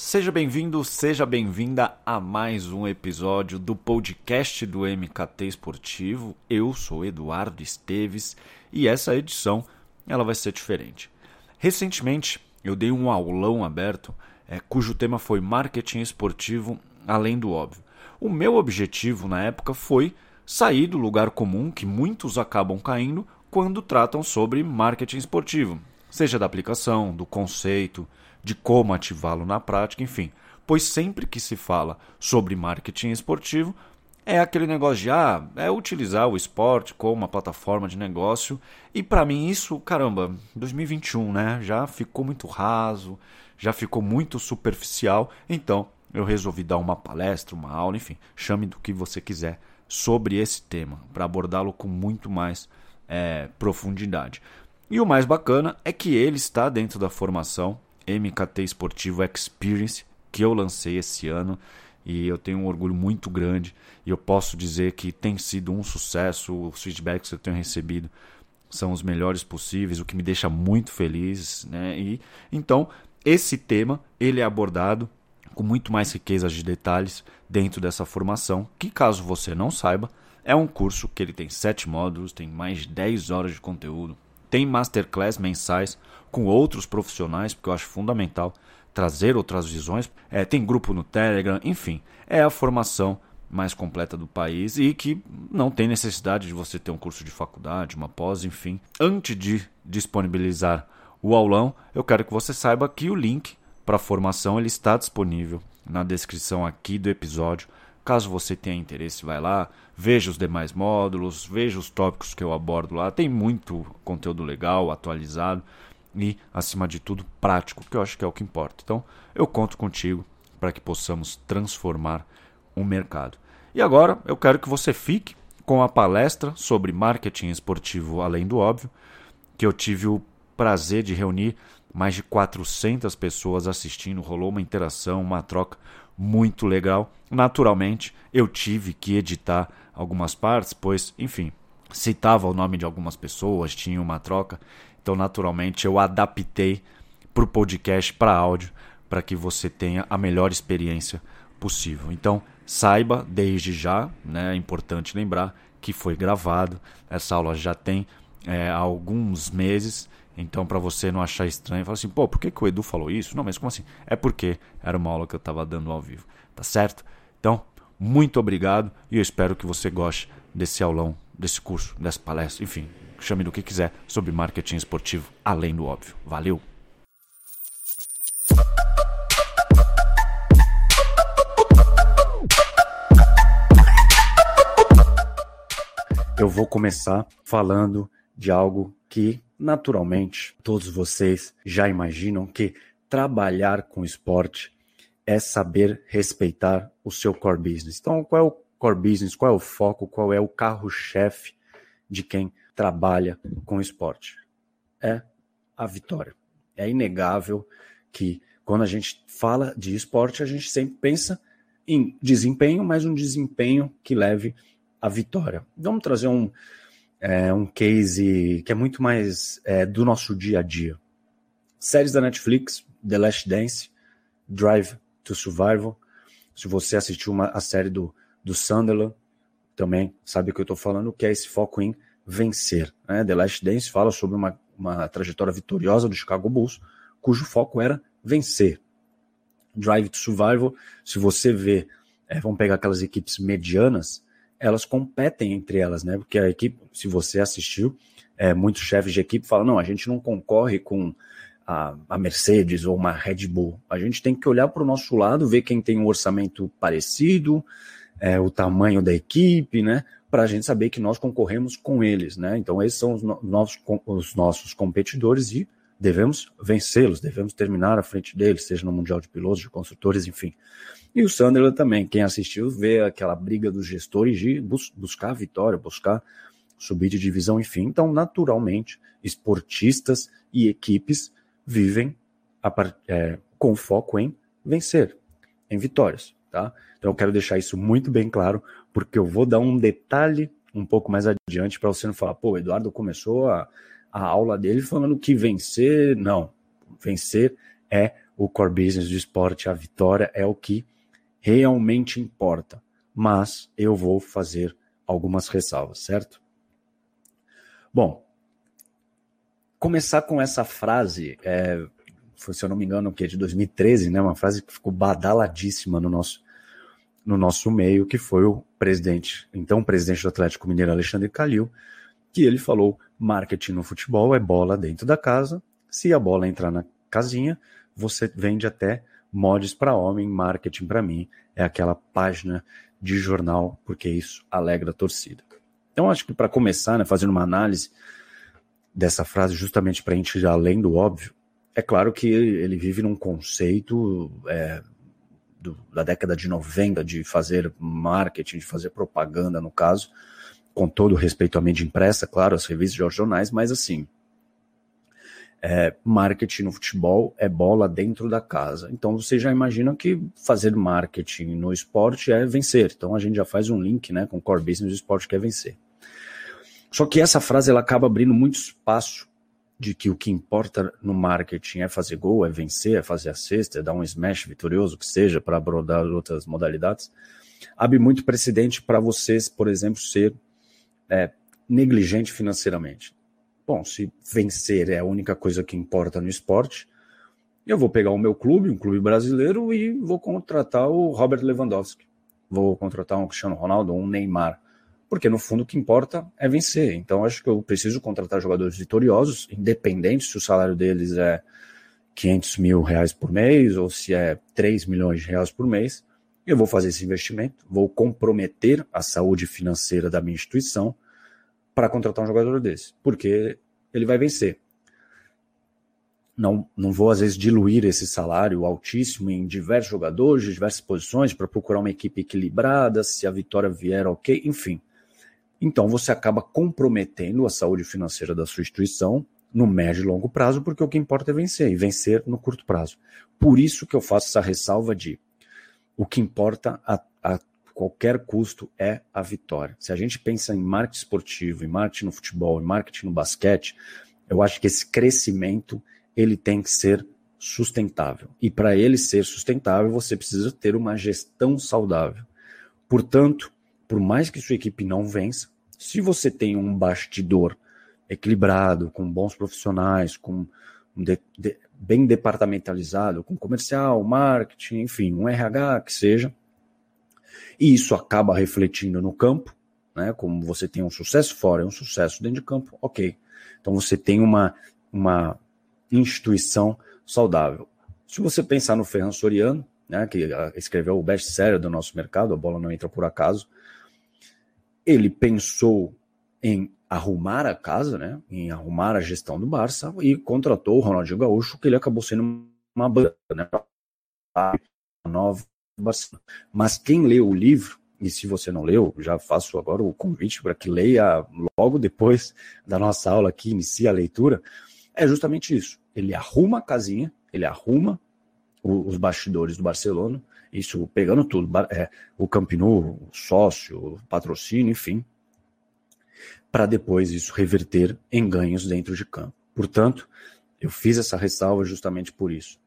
Seja bem-vindo, seja bem-vinda a mais um episódio do podcast do MKT Esportivo. Eu sou Eduardo Esteves e essa edição ela vai ser diferente. Recentemente eu dei um aulão aberto é, cujo tema foi marketing esportivo além do óbvio. O meu objetivo na época foi sair do lugar comum que muitos acabam caindo quando tratam sobre marketing esportivo, seja da aplicação, do conceito, de como ativá-lo na prática, enfim. Pois sempre que se fala sobre marketing esportivo, é aquele negócio de ah, é utilizar o esporte como uma plataforma de negócio. E para mim isso, caramba, 2021, né? Já ficou muito raso, já ficou muito superficial. Então, eu resolvi dar uma palestra, uma aula, enfim, chame do que você quiser sobre esse tema, para abordá-lo com muito mais é, profundidade. E o mais bacana é que ele está dentro da formação MKT Esportivo Experience que eu lancei esse ano e eu tenho um orgulho muito grande e eu posso dizer que tem sido um sucesso. Os feedbacks que eu tenho recebido são os melhores possíveis, o que me deixa muito feliz, né? E então esse tema ele é abordado com muito mais riqueza de detalhes dentro dessa formação, que caso você não saiba, é um curso que ele tem sete módulos, tem mais de 10 horas de conteúdo, tem masterclass mensais com outros profissionais, porque eu acho fundamental trazer outras visões. É, tem grupo no Telegram, enfim, é a formação mais completa do país e que não tem necessidade de você ter um curso de faculdade, uma pós, enfim. Antes de disponibilizar o aulão, eu quero que você saiba que o link para a formação ele está disponível na descrição aqui do episódio. Caso você tenha interesse, vai lá, veja os demais módulos, veja os tópicos que eu abordo lá. Tem muito conteúdo legal, atualizado e, acima de tudo, prático, que eu acho que é o que importa. Então, eu conto contigo para que possamos transformar o mercado. E agora eu quero que você fique com a palestra sobre marketing esportivo além do óbvio, que eu tive o prazer de reunir mais de 400 pessoas assistindo, rolou uma interação, uma troca muito legal. Naturalmente, eu tive que editar algumas partes, pois, enfim, citava o nome de algumas pessoas, tinha uma troca. Então, naturalmente, eu adaptei para o podcast, para áudio, para que você tenha a melhor experiência possível. Então, saiba desde já, né, é importante lembrar que foi gravado. Essa aula já tem é, alguns meses então, para você não achar estranho, fala assim, pô, por que, que o Edu falou isso? Não, mas como assim? É porque era uma aula que eu estava dando ao vivo, tá certo? Então, muito obrigado e eu espero que você goste desse aulão, desse curso, dessa palestra, enfim, chame do que quiser sobre marketing esportivo, além do óbvio. Valeu! Eu vou começar falando de algo que Naturalmente, todos vocês já imaginam que trabalhar com esporte é saber respeitar o seu core business. Então, qual é o core business? Qual é o foco? Qual é o carro-chefe de quem trabalha com esporte? É a vitória. É inegável que quando a gente fala de esporte, a gente sempre pensa em desempenho, mas um desempenho que leve à vitória. Vamos trazer um, é um case que é muito mais é, do nosso dia a dia. Séries da Netflix, The Last Dance, Drive to Survival. Se você assistiu uma, a série do, do Sunderland, também sabe o que eu estou falando, que é esse foco em vencer. Né? The Last Dance fala sobre uma, uma trajetória vitoriosa do Chicago Bulls, cujo foco era vencer. Drive to Survival, se você vê, é, vamos pegar aquelas equipes medianas, elas competem entre elas, né? Porque a equipe, se você assistiu, é, muitos chefes de equipe falam: não, a gente não concorre com a, a Mercedes ou uma Red Bull. A gente tem que olhar para o nosso lado, ver quem tem um orçamento parecido, é, o tamanho da equipe, né? Para a gente saber que nós concorremos com eles, né? Então, esses são os, no, os nossos competidores e devemos vencê-los, devemos terminar à frente deles, seja no Mundial de Pilotos, de Construtores, enfim. E o Sunderland também, quem assistiu vê aquela briga dos gestores de bus buscar a vitória, buscar subir de divisão, enfim. Então, naturalmente, esportistas e equipes vivem é, com foco em vencer, em vitórias, tá? Então, eu quero deixar isso muito bem claro, porque eu vou dar um detalhe um pouco mais adiante para você não falar, pô, o Eduardo começou a, a aula dele falando que vencer, não, vencer é o core business do esporte, a vitória é o que realmente importa. Mas eu vou fazer algumas ressalvas, certo? Bom, começar com essa frase, é, foi, se eu não me engano, que é de 2013, né? Uma frase que ficou badaladíssima no nosso, no nosso meio, que foi o presidente, então presidente do Atlético Mineiro, Alexandre Calil, que ele falou: marketing no futebol é bola dentro da casa. Se a bola entrar na casinha, você vende até mods para homem, marketing para mim é aquela página de jornal, porque isso alegra a torcida. Então, acho que para começar, né, fazendo uma análise dessa frase, justamente para a gente ir além do óbvio, é claro que ele vive num conceito é, do, da década de 90 de fazer marketing, de fazer propaganda, no caso, com todo respeito à mídia impressa, claro, as revistas e os jornais, mas assim, é, marketing no futebol é bola dentro da casa. Então você já imagina que fazer marketing no esporte é vencer. Então a gente já faz um link né, com core business do esporte que é vencer. Só que essa frase ela acaba abrindo muito espaço de que o que importa no marketing é fazer gol, é vencer, é fazer a cesta, é dar um smash vitorioso, que seja, para abordar outras modalidades. Abre muito precedente para vocês, por exemplo, ser é, negligente financeiramente. Bom, se vencer é a única coisa que importa no esporte, eu vou pegar o meu clube, um clube brasileiro, e vou contratar o Robert Lewandowski. Vou contratar um Cristiano Ronaldo, um Neymar porque no fundo o que importa é vencer. Então acho que eu preciso contratar jogadores vitoriosos, independente se o salário deles é 500 mil reais por mês ou se é 3 milhões de reais por mês. Eu vou fazer esse investimento, vou comprometer a saúde financeira da minha instituição para contratar um jogador desse, porque ele vai vencer. Não, não vou, às vezes, diluir esse salário altíssimo em diversos jogadores, de diversas posições, para procurar uma equipe equilibrada, se a vitória vier, ok, enfim. Então você acaba comprometendo a saúde financeira da sua instituição no médio e longo prazo, porque o que importa é vencer, e vencer no curto prazo. Por isso que eu faço essa ressalva de o que importa a, a qualquer custo é a vitória. Se a gente pensa em marketing esportivo, em marketing no futebol, em marketing no basquete, eu acho que esse crescimento ele tem que ser sustentável. E para ele ser sustentável, você precisa ter uma gestão saudável. Portanto, por mais que sua equipe não vença, se você tem um bastidor equilibrado, com bons profissionais, com de, de, bem departamentalizado, com comercial, marketing, enfim, um RH que seja, e isso acaba refletindo no campo, né? Como você tem um sucesso fora e um sucesso dentro de campo, ok. Então você tem uma, uma instituição saudável. Se você pensar no Ferran Soriano, né, que escreveu o best-seller do nosso mercado, a bola não entra por acaso, ele pensou em arrumar a casa, né, em arrumar a gestão do Barça e contratou o Ronaldinho Gaúcho, que ele acabou sendo uma banda, né, nova Barcelona. Mas quem leu o livro, e se você não leu, já faço agora o convite para que leia logo depois da nossa aula aqui, inicia a leitura, é justamente isso. Ele arruma a casinha, ele arruma os bastidores do Barcelona, isso pegando tudo, é, o Campinu, o sócio, o patrocínio, enfim, para depois isso reverter em ganhos dentro de campo. Portanto, eu fiz essa ressalva justamente por isso.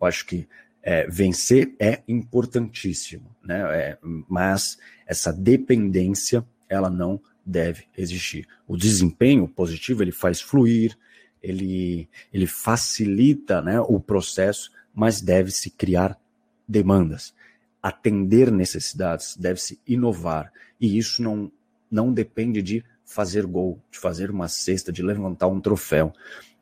Eu acho que é, vencer é importantíssimo, né? É, mas essa dependência ela não deve existir. O desempenho positivo ele faz fluir, ele, ele facilita né, o processo, mas deve-se criar demandas, atender necessidades, deve-se inovar. E isso não, não depende de fazer gol, de fazer uma cesta, de levantar um troféu.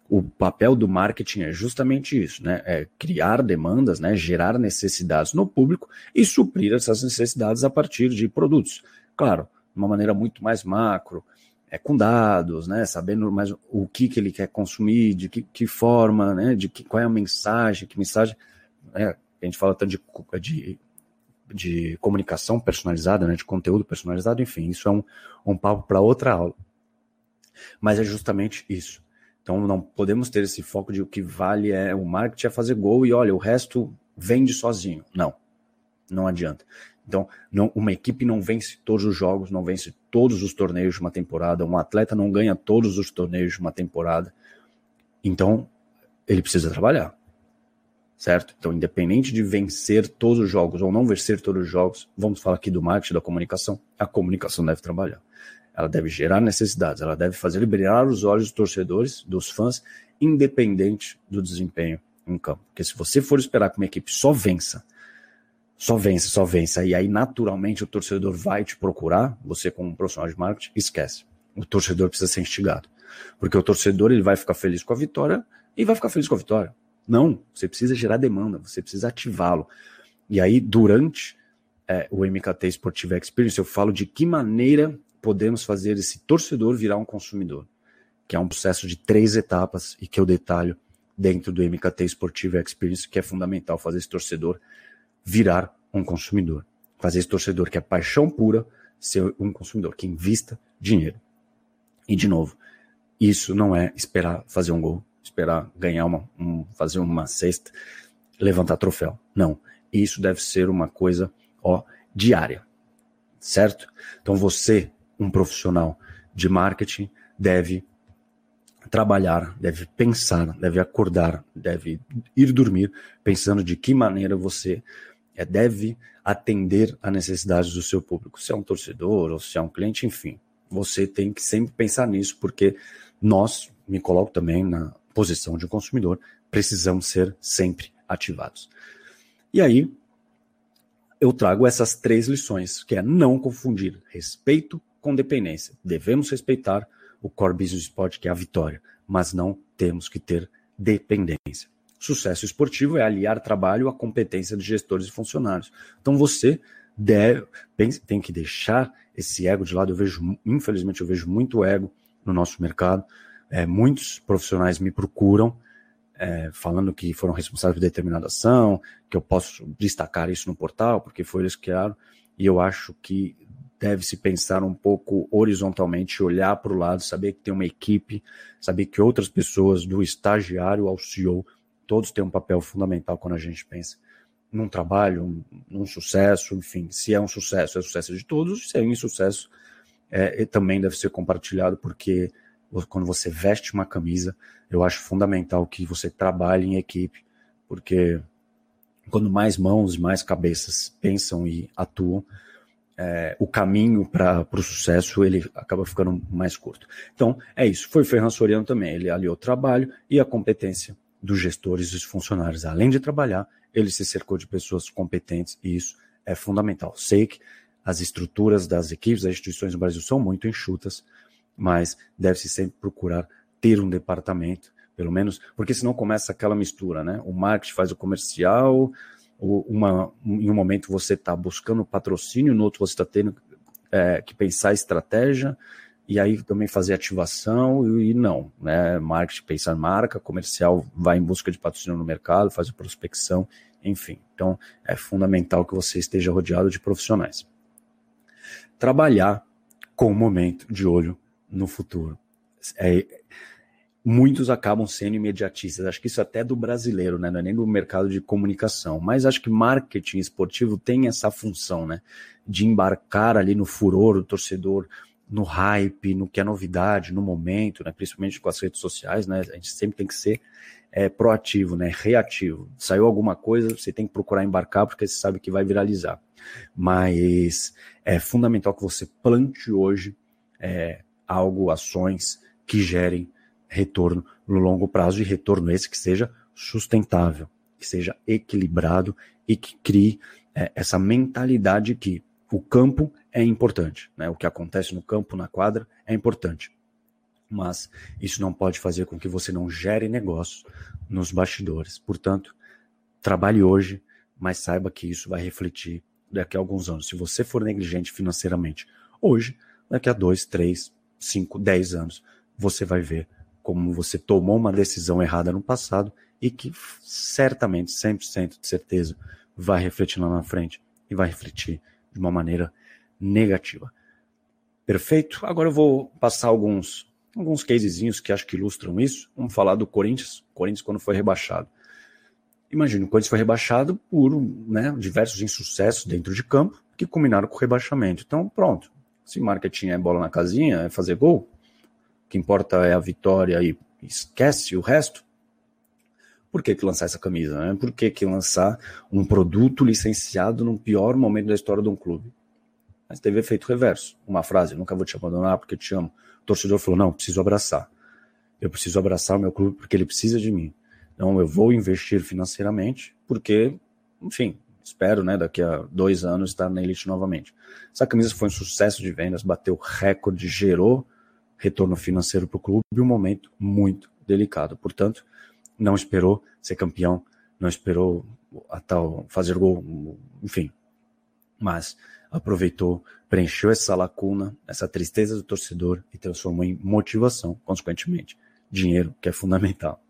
O papel do marketing é justamente isso, né? É criar demandas, né? gerar necessidades no público e suprir essas necessidades a partir de produtos. Claro, de uma maneira muito mais macro, é, com dados, né? Sabendo mais o que, que ele quer consumir, de que, que forma, né? De que, qual é a mensagem, que mensagem. Né? a gente fala tanto de, de, de comunicação personalizada, né, de conteúdo personalizado, enfim, isso é um, um papo para outra aula. Mas é justamente isso. Então não podemos ter esse foco de o que vale é o marketing é fazer gol e olha, o resto vende sozinho. Não, não adianta. Então, não, uma equipe não vence todos os jogos, não vence todos os torneios de uma temporada, um atleta não ganha todos os torneios de uma temporada. Então, ele precisa trabalhar. Certo? Então, independente de vencer todos os jogos ou não vencer todos os jogos, vamos falar aqui do marketing, da comunicação, a comunicação deve trabalhar. Ela deve gerar necessidades, ela deve fazer brilhar os olhos dos torcedores, dos fãs, independente do desempenho em campo. Porque se você for esperar que uma equipe só vença, só vença, só vença, e aí naturalmente o torcedor vai te procurar, você como profissional de marketing, esquece. O torcedor precisa ser instigado. Porque o torcedor ele vai ficar feliz com a vitória e vai ficar feliz com a vitória. Não, você precisa gerar demanda, você precisa ativá-lo. E aí, durante é, o MKT Sportive Experience, eu falo de que maneira podemos fazer esse torcedor virar um consumidor, que é um processo de três etapas e que eu detalho dentro do MKT Sportive Experience, que é fundamental fazer esse torcedor virar um consumidor. Fazer esse torcedor que é paixão pura ser um consumidor, que invista dinheiro. E, de novo, isso não é esperar fazer um gol, esperar ganhar uma, um, fazer uma cesta, levantar troféu. Não. Isso deve ser uma coisa, ó, diária. Certo? Então você, um profissional de marketing, deve trabalhar, deve pensar, deve acordar, deve ir dormir pensando de que maneira você é, deve atender a necessidades do seu público. Se é um torcedor ou se é um cliente, enfim, você tem que sempre pensar nisso, porque nós, me coloco também na posição de consumidor, precisamos ser sempre ativados. E aí, eu trago essas três lições, que é não confundir respeito com dependência. Devemos respeitar o core business sport, que é a vitória, mas não temos que ter dependência. Sucesso esportivo é aliar trabalho à competência de gestores e funcionários. Então você deve, tem que deixar esse ego de lado. Eu vejo, infelizmente, eu vejo muito ego no nosso mercado. É, muitos profissionais me procuram é, falando que foram responsáveis por determinada ação, que eu posso destacar isso no portal, porque foi eles que criaram, e eu acho que deve-se pensar um pouco horizontalmente, olhar para o lado, saber que tem uma equipe, saber que outras pessoas, do estagiário ao CEO, todos têm um papel fundamental quando a gente pensa num trabalho, num sucesso, enfim, se é um sucesso, é sucesso de todos, se é um insucesso, é, também deve ser compartilhado, porque quando você veste uma camisa, eu acho fundamental que você trabalhe em equipe, porque quando mais mãos e mais cabeças pensam e atuam, é, o caminho para o sucesso ele acaba ficando mais curto. Então, é isso. Foi Ferran Soriano também. Ele aliou o trabalho e a competência dos gestores e dos funcionários. Além de trabalhar, ele se cercou de pessoas competentes e isso é fundamental. Sei que as estruturas das equipes, das instituições no Brasil são muito enxutas, mas deve-se sempre procurar ter um departamento, pelo menos, porque senão começa aquela mistura, né? O marketing faz o comercial, uma, em um momento você está buscando patrocínio, no outro você está tendo é, que pensar estratégia, e aí também fazer ativação e, não, né? Marketing pensar marca, comercial vai em busca de patrocínio no mercado, faz a prospecção, enfim. Então é fundamental que você esteja rodeado de profissionais. Trabalhar com o momento de olho no futuro. É, muitos acabam sendo imediatistas. Acho que isso até é do brasileiro, né? Não é nem do mercado de comunicação. Mas acho que marketing esportivo tem essa função, né? De embarcar ali no furor do torcedor, no hype, no que é novidade, no momento, né? Principalmente com as redes sociais, né? A gente sempre tem que ser é, proativo, né? Reativo. Saiu alguma coisa, você tem que procurar embarcar porque você sabe que vai viralizar. Mas é fundamental que você plante hoje é, algo, ações que gerem retorno no longo prazo e retorno esse que seja sustentável, que seja equilibrado e que crie é, essa mentalidade que o campo é importante, né? O que acontece no campo, na quadra, é importante. Mas isso não pode fazer com que você não gere negócios nos bastidores. Portanto, trabalhe hoje, mas saiba que isso vai refletir daqui a alguns anos. Se você for negligente financeiramente hoje, daqui a dois, três, 5, 10 anos, você vai ver como você tomou uma decisão errada no passado e que certamente, 100% de certeza, vai refletir lá na frente e vai refletir de uma maneira negativa. Perfeito? Agora eu vou passar alguns alguns casezinhos que acho que ilustram isso. Vamos falar do Corinthians. Corinthians quando foi rebaixado. Imagina, o Corinthians foi rebaixado por né, diversos insucessos dentro de campo que culminaram com o rebaixamento. Então, pronto. Se marketing é bola na casinha, é fazer gol, o que importa é a vitória e esquece o resto. por que, que lançar essa camisa? Né? Por que, que lançar um produto licenciado no pior momento da história de um clube? Mas teve efeito reverso. Uma frase, nunca vou te abandonar porque te amo. O torcedor falou, não, preciso abraçar. Eu preciso abraçar o meu clube porque ele precisa de mim. Então eu vou investir financeiramente porque, enfim, espero, né, daqui a dois anos estar na elite novamente. Essa camisa foi um sucesso de vendas, bateu recorde, gerou retorno financeiro para o clube um momento muito delicado. Portanto, não esperou ser campeão, não esperou a tal fazer gol, enfim. Mas aproveitou, preencheu essa lacuna, essa tristeza do torcedor e transformou em motivação, consequentemente, dinheiro, que é fundamental.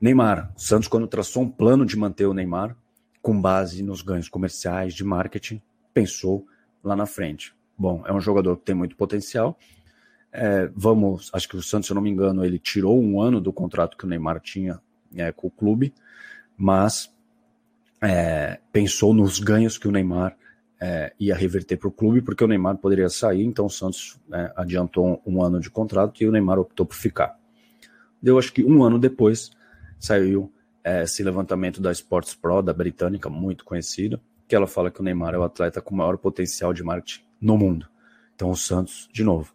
Neymar, o Santos quando traçou um plano de manter o Neymar com base nos ganhos comerciais de marketing, pensou lá na frente. Bom, é um jogador que tem muito potencial, é, vamos, acho que o Santos, se eu não me engano, ele tirou um ano do contrato que o Neymar tinha é, com o clube, mas é, pensou nos ganhos que o Neymar é, ia reverter para o clube, porque o Neymar poderia sair, então o Santos é, adiantou um, um ano de contrato e o Neymar optou por ficar. Deu acho que um ano depois saiu esse levantamento da Sports Pro, da britânica, muito conhecida, que ela fala que o Neymar é o atleta com maior potencial de marketing no mundo. Então o Santos, de novo,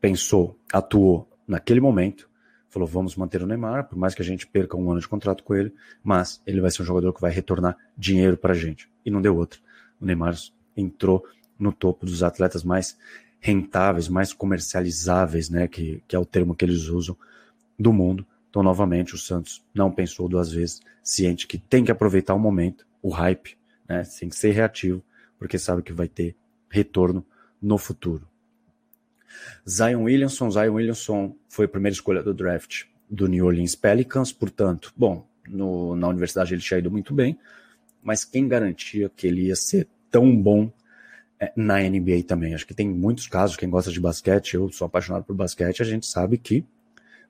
pensou, atuou naquele momento, falou: vamos manter o Neymar, por mais que a gente perca um ano de contrato com ele, mas ele vai ser um jogador que vai retornar dinheiro para a gente. E não deu outra. O Neymar entrou no topo dos atletas mais rentáveis, mais comercializáveis, né, que, que é o termo que eles usam, do mundo. Então, novamente, o Santos não pensou duas vezes, ciente que tem que aproveitar o momento, o hype, né, tem que ser reativo, porque sabe que vai ter retorno no futuro. Zion Williamson, Zion Williamson foi a primeira escolha do draft do New Orleans Pelicans, portanto, bom, no, na universidade ele tinha ido muito bem, mas quem garantia que ele ia ser tão bom é, na NBA também? Acho que tem muitos casos, quem gosta de basquete, eu sou apaixonado por basquete, a gente sabe que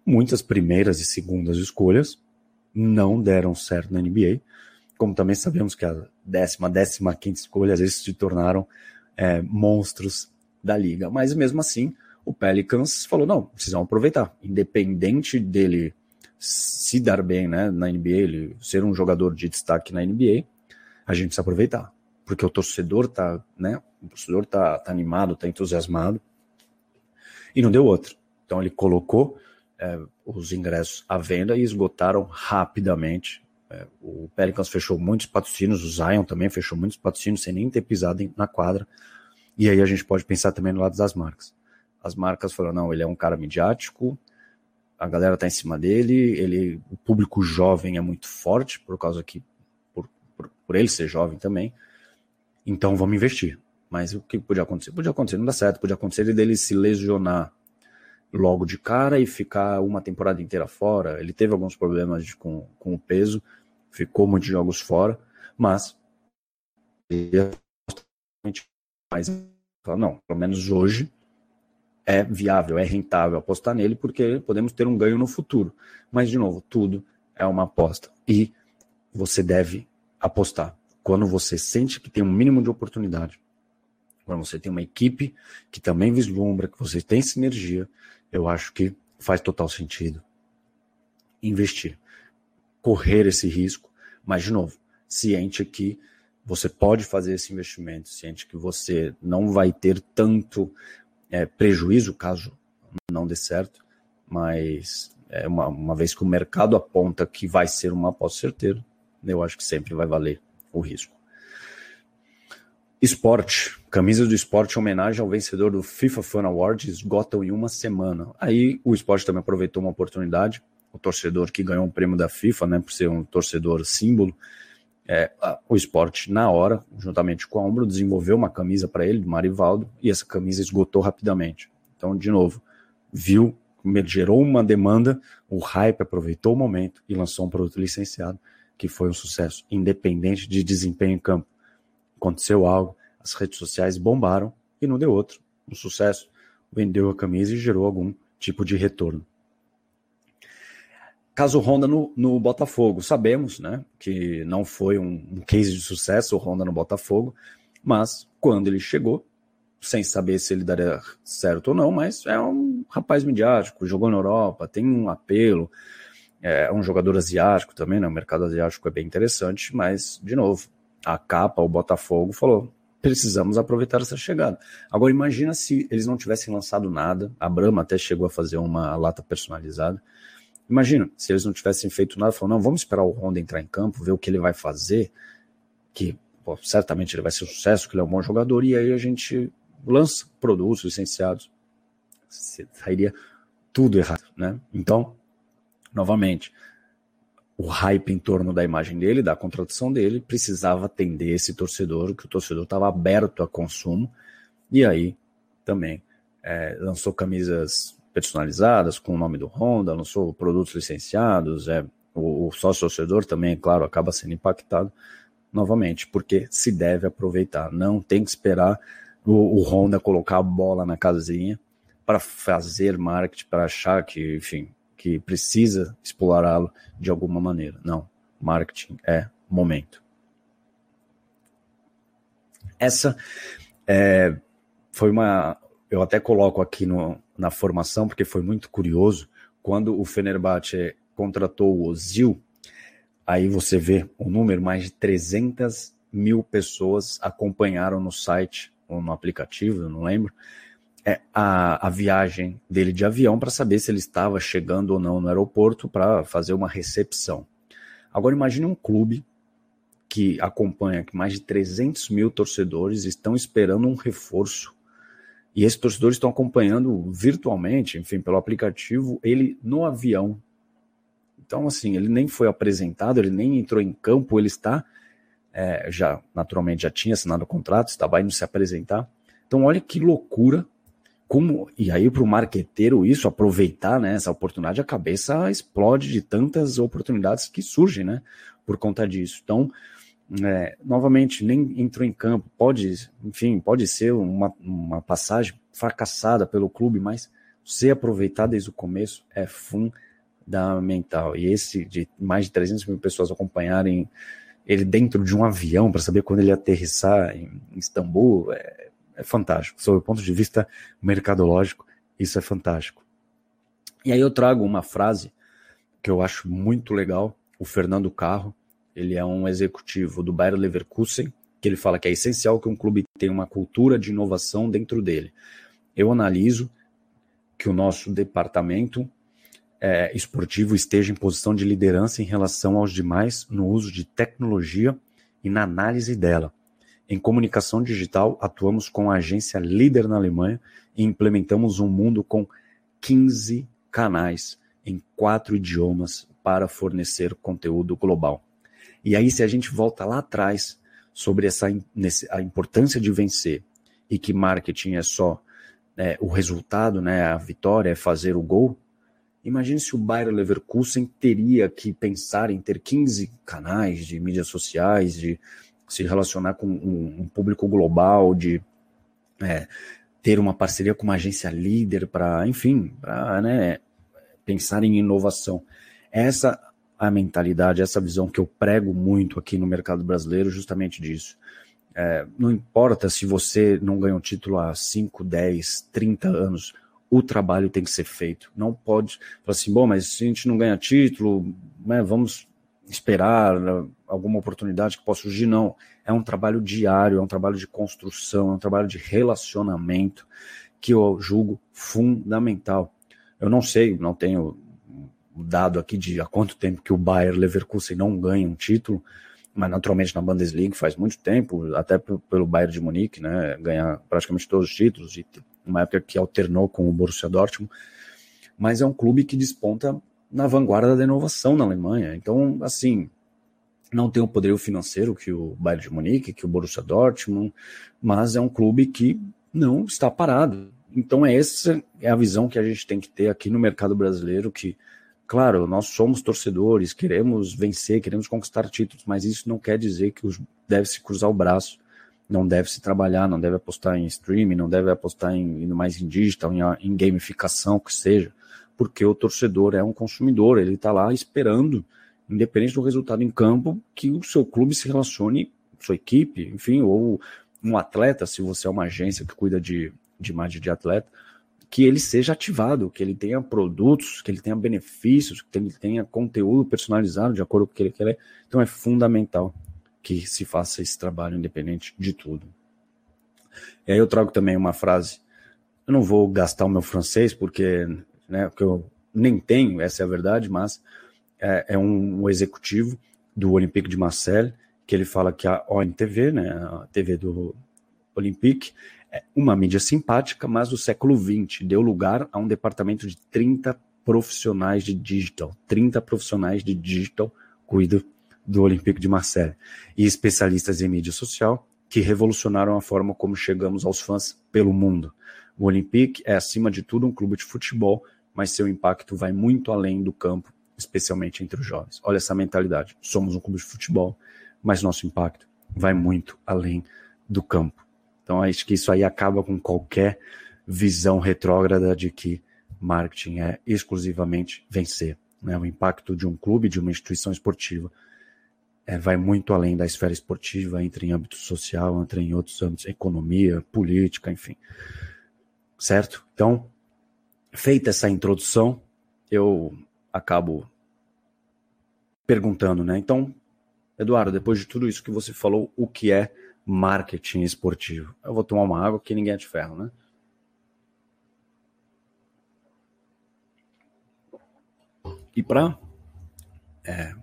muitas primeiras e segundas escolhas não deram certo na NBA, como também sabemos que a décima, décima quinta escolha às vezes se tornaram é, monstros da liga. Mas mesmo assim, o Pelicans falou: não, precisamos aproveitar. Independente dele se dar bem né, na NBA, ele ser um jogador de destaque na NBA, a gente precisa aproveitar. Porque o torcedor tá, né? O torcedor tá, tá animado, tá entusiasmado. E não deu outro. Então ele colocou é, os ingressos à venda e esgotaram rapidamente. É, o Pelicans fechou muitos patrocínios, o Zion também fechou muitos patrocínios sem nem ter pisado na quadra. E aí a gente pode pensar também no lado das marcas. As marcas falaram, não, ele é um cara midiático, a galera tá em cima dele, ele, o público jovem é muito forte, por causa que, por, por, por ele ser jovem também, então vamos investir. Mas o que podia acontecer? Podia acontecer, não dá certo, podia acontecer dele se lesionar logo de cara e ficar uma temporada inteira fora. Ele teve alguns problemas de, com, com o peso, ficou muitos jogos fora, mas mas não, pelo menos hoje é viável, é rentável apostar nele, porque podemos ter um ganho no futuro. Mas, de novo, tudo é uma aposta. E você deve apostar. Quando você sente que tem um mínimo de oportunidade, quando você tem uma equipe que também vislumbra, que você tem sinergia, eu acho que faz total sentido investir. Correr esse risco, mas, de novo, ciente que você pode fazer esse investimento, ciente que você não vai ter tanto é, prejuízo caso não dê certo, mas é uma, uma vez que o mercado aponta que vai ser uma aposta certeira, eu acho que sempre vai valer o risco. Esporte. Camisas do esporte em homenagem ao vencedor do FIFA Fun Awards esgotam em uma semana. Aí o esporte também aproveitou uma oportunidade. O torcedor que ganhou um prêmio da FIFA, né, por ser um torcedor símbolo, é, o esporte, na hora, juntamente com a Ombro, desenvolveu uma camisa para ele, do Marivaldo, e essa camisa esgotou rapidamente. Então, de novo, viu, gerou uma demanda, o hype aproveitou o momento e lançou um produto licenciado, que foi um sucesso, independente de desempenho em campo. Aconteceu algo, as redes sociais bombaram e não deu outro. Um sucesso. Vendeu a camisa e gerou algum tipo de retorno. Caso Honda no, no Botafogo, sabemos né, que não foi um, um case de sucesso o Honda no Botafogo, mas quando ele chegou, sem saber se ele daria certo ou não, mas é um rapaz midiático, jogou na Europa, tem um apelo, é um jogador asiático também, né? O mercado asiático é bem interessante, mas, de novo, a capa, o Botafogo, falou: precisamos aproveitar essa chegada. Agora, imagina se eles não tivessem lançado nada, a Brahma até chegou a fazer uma lata personalizada. Imagina se eles não tivessem feito nada, falou: não, vamos esperar o Honda entrar em campo, ver o que ele vai fazer, que pô, certamente ele vai ser um sucesso, que ele é um bom jogador, e aí a gente lança produtos licenciados. Sairia tudo errado, né? Então, novamente, o hype em torno da imagem dele, da contratação dele, precisava atender esse torcedor, que o torcedor estava aberto a consumo, e aí também é, lançou camisas personalizadas com o nome do Honda, lançou produtos licenciados, é, o, o sócio torcedor também, claro, acaba sendo impactado novamente, porque se deve aproveitar, não tem que esperar o, o Honda colocar a bola na casinha para fazer marketing, para achar que, enfim, que precisa explorá-lo de alguma maneira. Não, marketing é momento. Essa é, foi uma. Eu até coloco aqui no, na formação, porque foi muito curioso. Quando o Fenerbahçe contratou o Ozil, aí você vê o número: mais de 300 mil pessoas acompanharam no site ou no aplicativo, eu não lembro, é, a, a viagem dele de avião para saber se ele estava chegando ou não no aeroporto para fazer uma recepção. Agora imagine um clube que acompanha que mais de 300 mil torcedores estão esperando um reforço e esses torcedores estão acompanhando virtualmente, enfim, pelo aplicativo, ele no avião. Então, assim, ele nem foi apresentado, ele nem entrou em campo, ele está é, já naturalmente já tinha assinado o contrato, estava indo se apresentar. Então, olha que loucura. Como, e aí, para o marqueteiro, isso, aproveitar né, essa oportunidade, a cabeça explode de tantas oportunidades que surgem né, por conta disso. Então, é, novamente, nem entrou em campo, pode, enfim, pode ser uma, uma passagem fracassada pelo clube, mas ser aproveitar desde o começo é fundamental. E esse de mais de 300 mil pessoas acompanharem ele dentro de um avião para saber quando ele aterrissar em, em Istambul é, é fantástico. Sob o ponto de vista mercadológico, isso é fantástico. E aí eu trago uma frase que eu acho muito legal. O Fernando Carro, ele é um executivo do Bayer Leverkusen, que ele fala que é essencial que um clube tenha uma cultura de inovação dentro dele. Eu analiso que o nosso departamento é, esportivo esteja em posição de liderança em relação aos demais no uso de tecnologia e na análise dela. Em comunicação digital, atuamos com a agência líder na Alemanha e implementamos um mundo com 15 canais em quatro idiomas para fornecer conteúdo global. E aí, se a gente volta lá atrás sobre essa a importância de vencer e que marketing é só é, o resultado, né, a vitória é fazer o gol, Imagine se o Bayer Leverkusen teria que pensar em ter 15 canais de mídias sociais, de se relacionar com um, um público global, de é, ter uma parceria com uma agência líder para, enfim, para né, pensar em inovação. Essa a mentalidade, essa visão que eu prego muito aqui no mercado brasileiro, justamente disso. É, não importa se você não ganha um título há 5, 10, 30 anos, o trabalho tem que ser feito. Não pode falar assim, bom, mas se a gente não ganha título, né, vamos esperar né, alguma oportunidade que possa surgir. Não. É um trabalho diário, é um trabalho de construção, é um trabalho de relacionamento que eu julgo fundamental. Eu não sei, não tenho dado aqui de há quanto tempo que o Bayer Leverkusen não ganha um título, mas naturalmente na Bundesliga faz muito tempo, até pelo Bayern de Munique, né, ganhar praticamente todos os títulos e uma época que alternou com o Borussia Dortmund, mas é um clube que desponta na vanguarda da inovação na Alemanha. Então, assim, não tem o poderio financeiro que o Bayern de Munique, que o Borussia Dortmund, mas é um clube que não está parado. Então, essa é a visão que a gente tem que ter aqui no mercado brasileiro, que, claro, nós somos torcedores, queremos vencer, queremos conquistar títulos, mas isso não quer dizer que deve se cruzar o braço não deve se trabalhar, não deve apostar em streaming, não deve apostar em, mais em digital, em, em gamificação, que seja, porque o torcedor é um consumidor, ele está lá esperando, independente do resultado em campo, que o seu clube se relacione, sua equipe, enfim, ou um atleta, se você é uma agência que cuida de, de imagem de atleta, que ele seja ativado, que ele tenha produtos, que ele tenha benefícios, que ele tenha conteúdo personalizado de acordo com o que ele quer. Então é fundamental que se faça esse trabalho independente de tudo. E aí eu trago também uma frase. Eu não vou gastar o meu francês porque, né, porque eu nem tenho, essa é a verdade, mas é, é um, um, executivo do Olympique de Marseille que ele fala que a ONTV, né, a TV do Olympique, é uma mídia simpática, mas do século XX deu lugar a um departamento de 30 profissionais de digital. 30 profissionais de digital cuidam do Olympique de Marseille. E especialistas em mídia social que revolucionaram a forma como chegamos aos fãs pelo mundo. O Olympique é, acima de tudo, um clube de futebol, mas seu impacto vai muito além do campo, especialmente entre os jovens. Olha essa mentalidade. Somos um clube de futebol, mas nosso impacto vai muito além do campo. Então, acho que isso aí acaba com qualquer visão retrógrada de que marketing é exclusivamente vencer. Né? O impacto de um clube, de uma instituição esportiva, é, vai muito além da esfera esportiva, entra em âmbito social, entra em outros âmbitos, economia, política, enfim. Certo? Então, feita essa introdução, eu acabo perguntando, né? Então, Eduardo, depois de tudo isso que você falou, o que é marketing esportivo. Eu vou tomar uma água que ninguém é de ferro, né? E para é,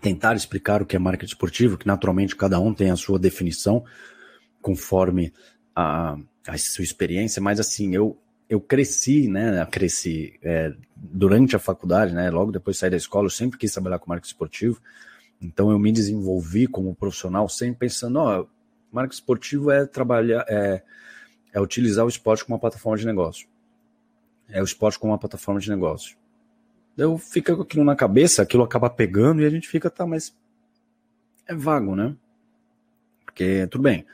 tentar explicar o que é marketing esportivo, que naturalmente cada um tem a sua definição conforme a, a sua experiência, mas assim, eu, eu cresci, né? Cresci é, durante a faculdade, né? Logo depois de sair da escola, eu sempre quis trabalhar com marketing esportivo. Então eu me desenvolvi como profissional sempre pensando, ó, marketing esportivo é trabalhar, é, é utilizar o esporte como uma plataforma de negócio. É o esporte como uma plataforma de negócio. Eu fico com aquilo na cabeça, aquilo acaba pegando e a gente fica, tá, mas é vago, né? Porque, tudo bem,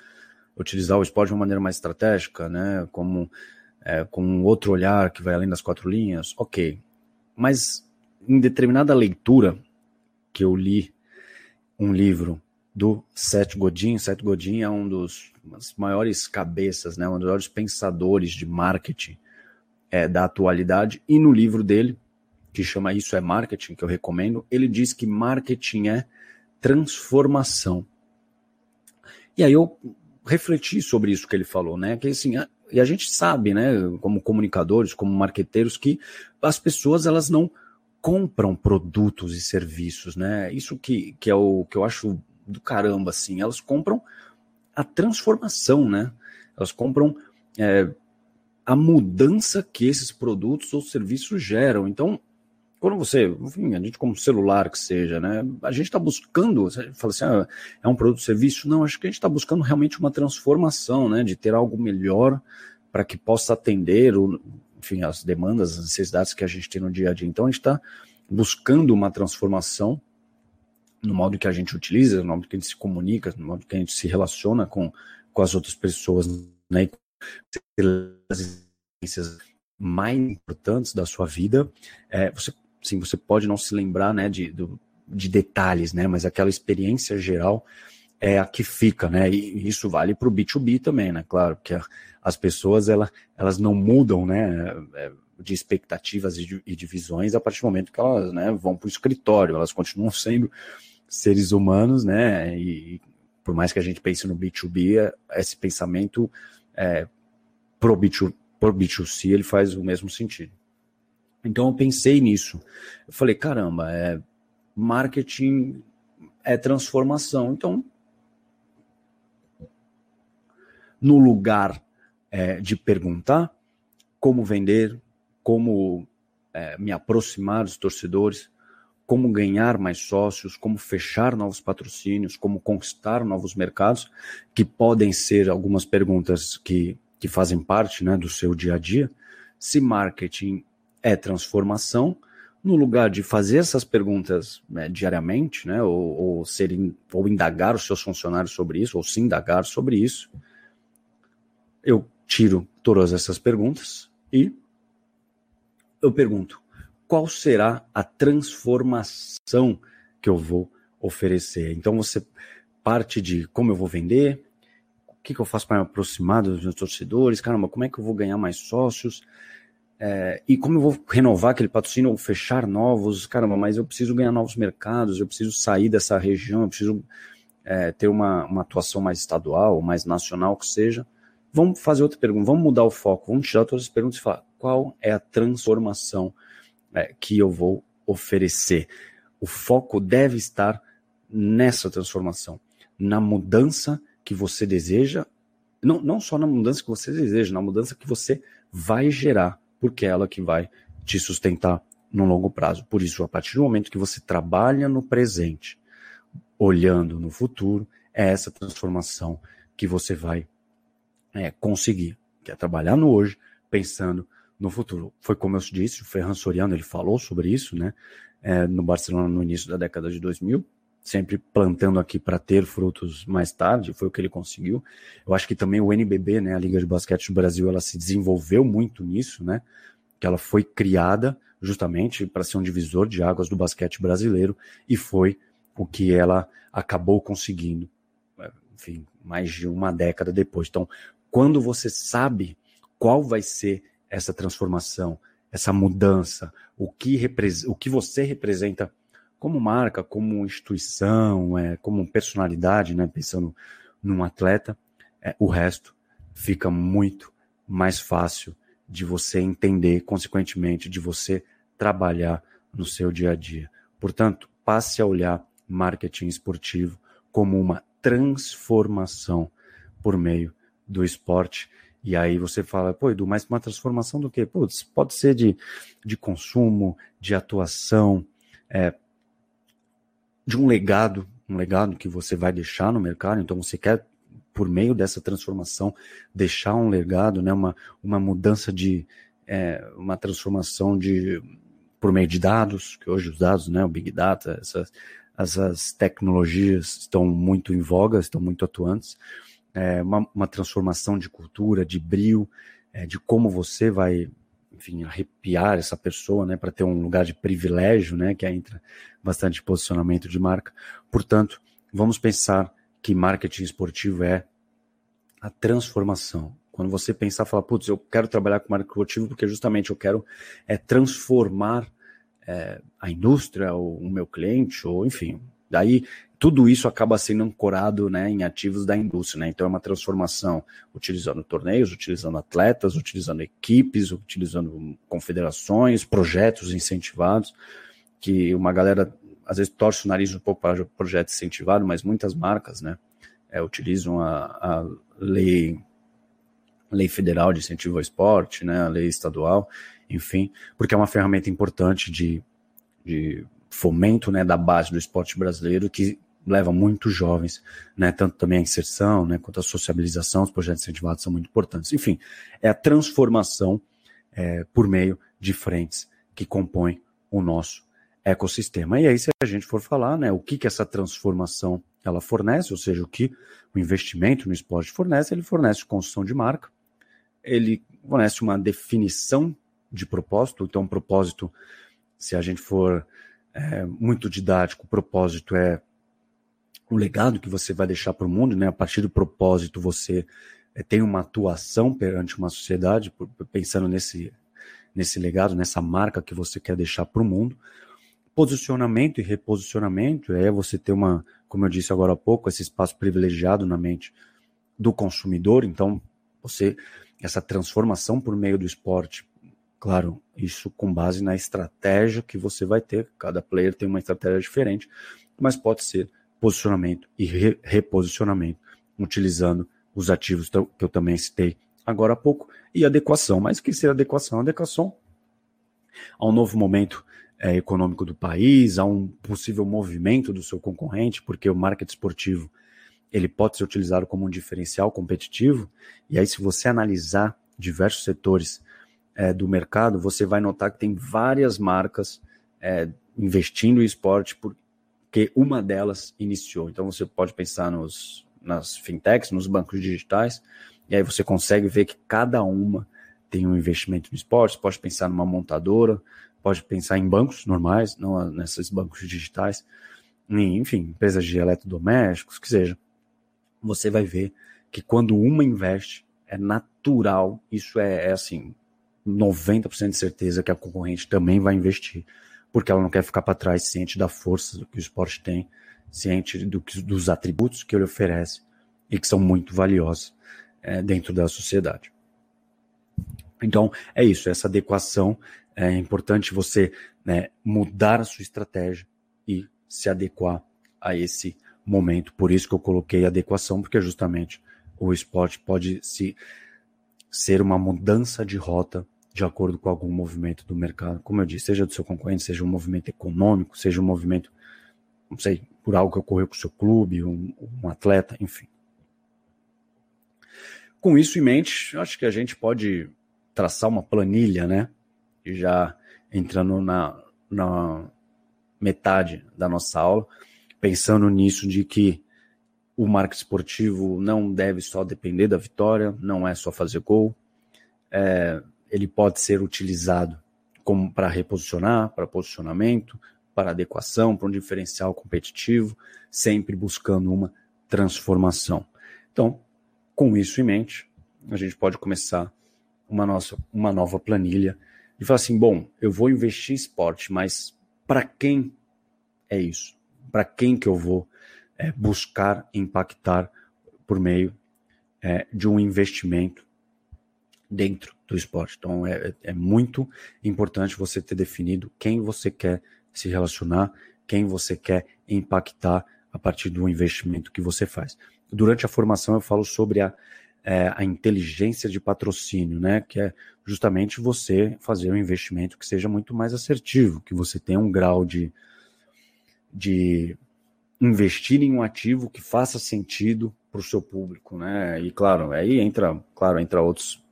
utilizar o esporte de uma maneira mais estratégica, né? Como é, com um outro olhar que vai além das quatro linhas, ok. Mas em determinada leitura que eu li um livro do Seth Godin. Seth Godin é um dos maiores cabeças, né, um dos maiores pensadores de marketing é, da atualidade. E no livro dele, que chama Isso é Marketing, que eu recomendo, ele diz que marketing é transformação. E aí eu refleti sobre isso que ele falou, né? Que assim, e a gente sabe, né, como comunicadores, como marqueteiros, que as pessoas elas não compram produtos e serviços, né? Isso que, que é o que eu acho do caramba, assim. Elas compram a transformação, né? Elas compram é, a mudança que esses produtos ou serviços geram. Então, quando você, enfim, a gente como celular que seja, né? A gente está buscando, você fala assim, ah, é um produto, serviço? Não, acho que a gente está buscando realmente uma transformação, né? De ter algo melhor para que possa atender o, enfim, as demandas, as necessidades que a gente tem no dia a dia. Então a gente está buscando uma transformação no modo que a gente utiliza, no modo que a gente se comunica, no modo que a gente se relaciona com, com as outras pessoas, né? as mais importantes da sua vida, é, você, sim, você pode não se lembrar, né, de, do, de detalhes, né, mas aquela experiência geral é a que fica, né, e isso vale para o B2B também, né, claro, porque as pessoas, ela, elas não mudam, né, é, de expectativas e de, e de, visões a partir do momento que elas né, vão para o escritório, elas continuam sendo seres humanos, né? E por mais que a gente pense no B2B, esse pensamento é, pro, B2, pro B2C ele faz o mesmo sentido. Então eu pensei nisso. Eu falei, caramba, é, marketing é transformação. Então, no lugar é, de perguntar como vender, como é, me aproximar dos torcedores, como ganhar mais sócios, como fechar novos patrocínios, como conquistar novos mercados, que podem ser algumas perguntas que, que fazem parte né, do seu dia a dia. Se marketing é transformação, no lugar de fazer essas perguntas né, diariamente, né, ou, ou, ser, ou indagar os seus funcionários sobre isso, ou se indagar sobre isso, eu tiro todas essas perguntas e eu pergunto: qual será a transformação que eu vou oferecer? Então você parte de como eu vou vender, que, que eu faço para me aproximar dos meus torcedores? Caramba, como é que eu vou ganhar mais sócios? É, e como eu vou renovar aquele patrocínio ou fechar novos? Caramba, mas eu preciso ganhar novos mercados, eu preciso sair dessa região, eu preciso é, ter uma, uma atuação mais estadual, mais nacional, que seja. Vamos fazer outra pergunta, vamos mudar o foco, vamos tirar todas as perguntas e falar qual é a transformação é, que eu vou oferecer. O foco deve estar nessa transformação, na mudança que você deseja, não, não só na mudança que você deseja, na mudança que você vai gerar, porque é ela que vai te sustentar no longo prazo. Por isso, a partir do momento que você trabalha no presente, olhando no futuro, é essa transformação que você vai é, conseguir, que é trabalhar no hoje, pensando no futuro. Foi como eu disse, o Ferran Soriano ele falou sobre isso, né, é, no Barcelona no início da década de 2000, sempre plantando aqui para ter frutos mais tarde, foi o que ele conseguiu. Eu acho que também o NBB, né, a Liga de Basquete do Brasil, ela se desenvolveu muito nisso, né, que ela foi criada justamente para ser um divisor de águas do basquete brasileiro e foi o que ela acabou conseguindo, é, enfim, mais de uma década depois. Então, quando você sabe qual vai ser essa transformação, essa mudança, o que, o que você representa como marca, como instituição, é, como personalidade, né, pensando num atleta, é, o resto fica muito mais fácil de você entender, consequentemente, de você trabalhar no seu dia a dia. Portanto, passe a olhar marketing esportivo como uma transformação por meio do esporte. E aí você fala, pô, Edu, mas uma transformação do quê? Putz, pode ser de, de consumo, de atuação, é, de um legado, um legado que você vai deixar no mercado, então você quer, por meio dessa transformação, deixar um legado, né, uma, uma mudança de, é, uma transformação de, por meio de dados, que hoje os dados, né, o Big Data, essas, essas tecnologias estão muito em voga, estão muito atuantes, é, uma, uma transformação de cultura, de brilho, é, de como você vai enfim, arrepiar essa pessoa, né, para ter um lugar de privilégio, né, que entra bastante posicionamento de marca. Portanto, vamos pensar que marketing esportivo é a transformação. Quando você pensar, falar, putz, eu quero trabalhar com marketing esportivo porque justamente eu quero é transformar é, a indústria, ou o meu cliente, ou enfim, daí tudo isso acaba sendo ancorado né, em ativos da indústria. Né? Então é uma transformação utilizando torneios, utilizando atletas, utilizando equipes, utilizando confederações, projetos incentivados, que uma galera às vezes torce o nariz um pouco para projeto incentivado, mas muitas marcas né, é, utilizam a, a lei, lei federal de incentivo ao esporte, né, a lei estadual, enfim, porque é uma ferramenta importante de, de fomento né, da base do esporte brasileiro que leva muitos jovens, né, tanto também a inserção, né, quanto a sociabilização, os projetos incentivados são muito importantes. Enfim, é a transformação é, por meio de frentes que compõem o nosso ecossistema. E aí, se a gente for falar, né, o que, que essa transformação ela fornece, ou seja, o que o investimento no esporte fornece, ele fornece construção de marca, ele fornece uma definição de propósito, então, um propósito, se a gente for é, muito didático, o propósito é o legado que você vai deixar para o mundo, né? A partir do propósito, você é, tem uma atuação perante uma sociedade, pensando nesse, nesse legado, nessa marca que você quer deixar para o mundo. Posicionamento e reposicionamento é você ter uma, como eu disse agora há pouco, esse espaço privilegiado na mente do consumidor. Então, você, essa transformação por meio do esporte, claro, isso com base na estratégia que você vai ter. Cada player tem uma estratégia diferente, mas pode ser posicionamento e re reposicionamento, utilizando os ativos que eu também citei agora há pouco, e adequação. Mas o que seria adequação? Adequação a um novo momento é, econômico do país, a um possível movimento do seu concorrente, porque o marketing esportivo ele pode ser utilizado como um diferencial competitivo, e aí se você analisar diversos setores é, do mercado, você vai notar que tem várias marcas é, investindo em esporte por, que uma delas iniciou. Então você pode pensar nos, nas fintechs, nos bancos digitais, e aí você consegue ver que cada uma tem um investimento no esporte, pode pensar numa montadora, pode pensar em bancos normais, não nesses bancos digitais, enfim, empresas de eletrodomésticos, que seja. Você vai ver que quando uma investe, é natural, isso é, é assim, 90% de certeza que a concorrente também vai investir, porque ela não quer ficar para trás, ciente da força que o esporte tem, ciente do, dos atributos que ele oferece e que são muito valiosos é, dentro da sociedade. Então, é isso, essa adequação é importante você né, mudar a sua estratégia e se adequar a esse momento. Por isso que eu coloquei adequação, porque justamente o esporte pode se ser uma mudança de rota de acordo com algum movimento do mercado. Como eu disse, seja do seu concorrente, seja um movimento econômico, seja um movimento, não sei, por algo que ocorreu com o seu clube, um, um atleta, enfim. Com isso em mente, acho que a gente pode traçar uma planilha, né? E já entrando na, na metade da nossa aula, pensando nisso de que o marketing esportivo não deve só depender da vitória, não é só fazer gol. É, ele pode ser utilizado como para reposicionar, para posicionamento, para adequação, para um diferencial competitivo, sempre buscando uma transformação. Então, com isso em mente, a gente pode começar uma, nossa, uma nova planilha e falar assim: bom, eu vou investir em esporte, mas para quem é isso? Para quem que eu vou é, buscar impactar por meio é, de um investimento dentro do esporte? Então é, é muito importante você ter definido quem você quer se relacionar, quem você quer impactar a partir do investimento que você faz. Durante a formação eu falo sobre a é, a inteligência de patrocínio, né? Que é justamente você fazer um investimento que seja muito mais assertivo, que você tenha um grau de, de investir em um ativo que faça sentido para o seu público, né? E claro, aí entra, claro, entra outros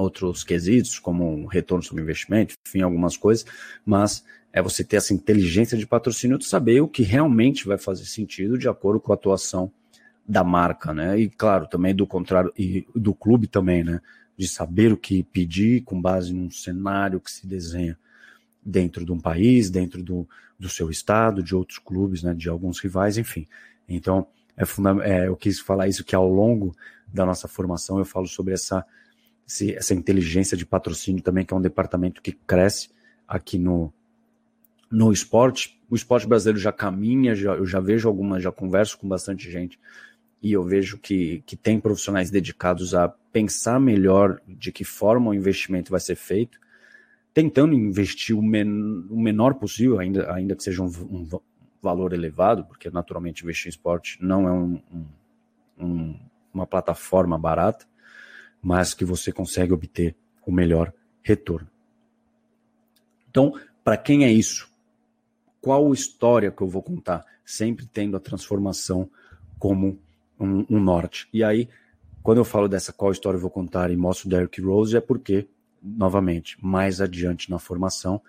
outros quesitos, como retorno sobre investimento, enfim, algumas coisas, mas é você ter essa inteligência de patrocínio de saber o que realmente vai fazer sentido de acordo com a atuação da marca, né? E claro, também do contrário, e do clube também, né? De saber o que pedir com base num cenário que se desenha dentro de um país, dentro do, do seu estado, de outros clubes, né? De alguns rivais, enfim. Então, é. É, eu quis falar isso que ao longo da nossa formação eu falo sobre essa, essa inteligência de patrocínio também, que é um departamento que cresce aqui no, no esporte. O esporte brasileiro já caminha, já, eu já vejo algumas, já converso com bastante gente e eu vejo que, que tem profissionais dedicados a pensar melhor de que forma o investimento vai ser feito, tentando investir o, men o menor possível, ainda, ainda que seja um, um, valor elevado, porque naturalmente investir em esporte não é um, um, uma plataforma barata, mas que você consegue obter o melhor retorno. Então, para quem é isso? Qual história que eu vou contar? Sempre tendo a transformação como um, um, norte. E aí, quando eu falo dessa qual história eu vou contar e mostro o Derrick Rose, é porque, novamente, mais adiante na formação,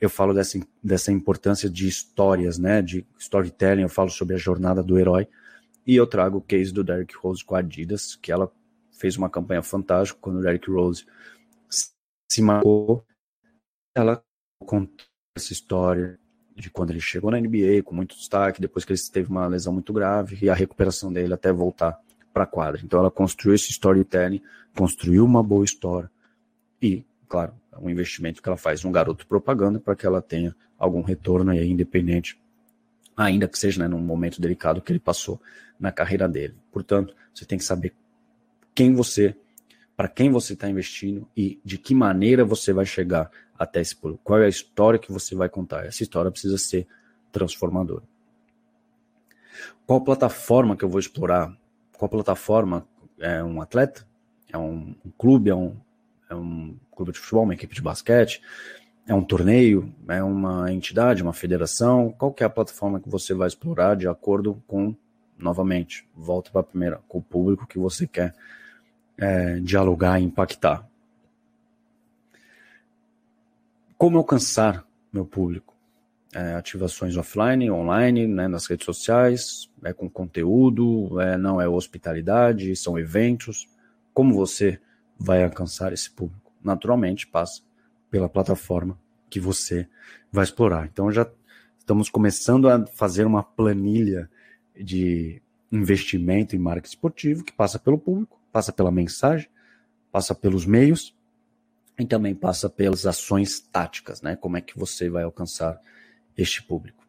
eu falo dessa, dessa importância de histórias, né, de storytelling, eu falo sobre a jornada do herói, e eu trago o case do Derrick Rose com a Adidas, que ela fez uma campanha fantástica quando o Derrick Rose se marcou, ela contou essa história de quando ele chegou na NBA com muito destaque, depois que ele teve uma lesão muito grave e a recuperação dele até voltar para a quadra. Então ela construiu esse storytelling, construiu uma boa história e, claro, é um investimento que ela faz um garoto propaganda para que ela tenha algum retorno aí, independente, ainda que seja né, num momento delicado que ele passou na carreira dele. Portanto, você tem que saber quem você, para quem você está investindo e de que maneira você vai chegar até esse público? Qual é a história que você vai contar? Essa história precisa ser transformadora. Qual plataforma que eu vou explorar? Qual plataforma? É um atleta? É um, clube? É um, é um clube de futebol? Uma equipe de basquete? É um torneio? É uma entidade? Uma federação? Qual que é a plataforma que você vai explorar de acordo com, novamente, volta para a primeira, com o público que você quer é, dialogar e impactar? Como alcançar meu público? É, ativações offline, online, né, nas redes sociais, é com conteúdo, é, não é hospitalidade, são eventos. Como você vai alcançar esse público? Naturalmente passa pela plataforma que você vai explorar. Então já estamos começando a fazer uma planilha de investimento em marketing esportivo que passa pelo público, passa pela mensagem, passa pelos meios e também passa pelas ações táticas, né? Como é que você vai alcançar este público?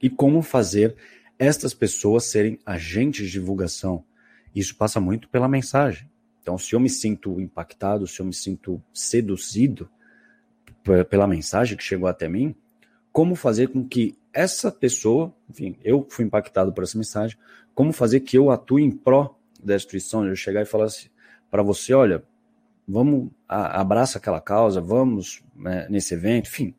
E como fazer estas pessoas serem agentes de divulgação? Isso passa muito pela mensagem. Então, se eu me sinto impactado, se eu me sinto seduzido pela mensagem que chegou até mim, como fazer com que essa pessoa, enfim, eu fui impactado por essa mensagem, como fazer que eu atue em pró da instituição, eu chegar e falar assim, para você, olha, vamos, a, abraça aquela causa, vamos né, nesse evento, enfim.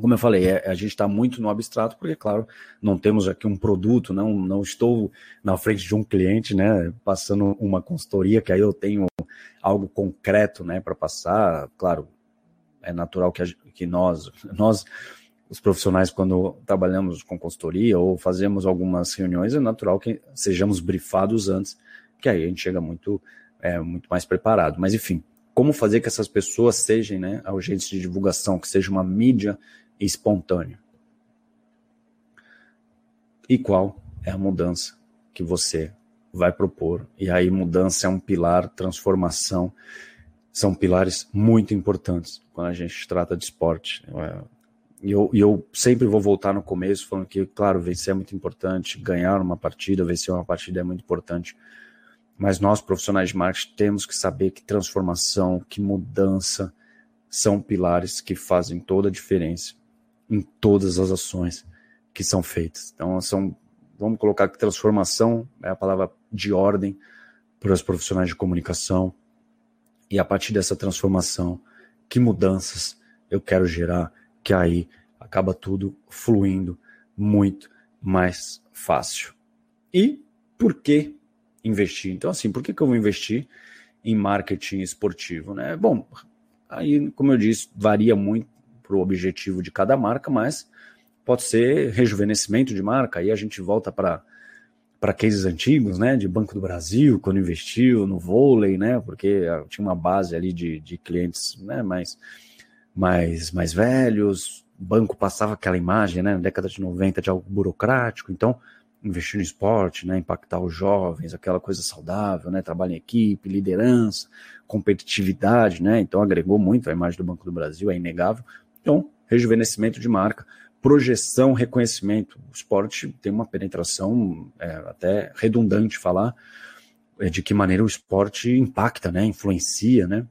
Como eu falei, é, a gente está muito no abstrato, porque, claro, não temos aqui um produto, não, não estou na frente de um cliente, né, passando uma consultoria, que aí eu tenho algo concreto, né, para passar. Claro, é natural que, a, que nós, nós, os profissionais, quando trabalhamos com consultoria ou fazemos algumas reuniões, é natural que sejamos brifados antes, que aí a gente chega muito é, muito mais preparado. Mas, enfim, como fazer que essas pessoas sejam né, agentes de divulgação, que seja uma mídia espontânea? E qual é a mudança que você vai propor? E aí, mudança é um pilar, transformação são pilares muito importantes quando a gente trata de esporte. E eu, eu sempre vou voltar no começo falando que, claro, vencer é muito importante, ganhar uma partida, vencer uma partida é muito importante, mas nós, profissionais de marketing, temos que saber que transformação, que mudança são pilares que fazem toda a diferença em todas as ações que são feitas. Então, são, vamos colocar que transformação é a palavra de ordem para os profissionais de comunicação. E a partir dessa transformação, que mudanças eu quero gerar, que aí acaba tudo fluindo muito mais fácil. E por que investir. Então, assim, por que, que eu vou investir em marketing esportivo? Né? Bom, aí, como eu disse, varia muito para o objetivo de cada marca, mas pode ser rejuvenescimento de marca. Aí a gente volta para para cases antigos, né, de Banco do Brasil, quando investiu no vôlei, né, porque tinha uma base ali de, de clientes, né, mais, mais, mais velhos, o banco passava aquela imagem, né, na década de 90 de algo burocrático, então investir no esporte, né, impactar os jovens, aquela coisa saudável, né, trabalho em equipe, liderança, competitividade, né, então agregou muito a imagem do Banco do Brasil, é inegável. Então, rejuvenescimento de marca, projeção, reconhecimento. O esporte tem uma penetração é, até redundante falar é, de que maneira o esporte impacta, né, influencia, né,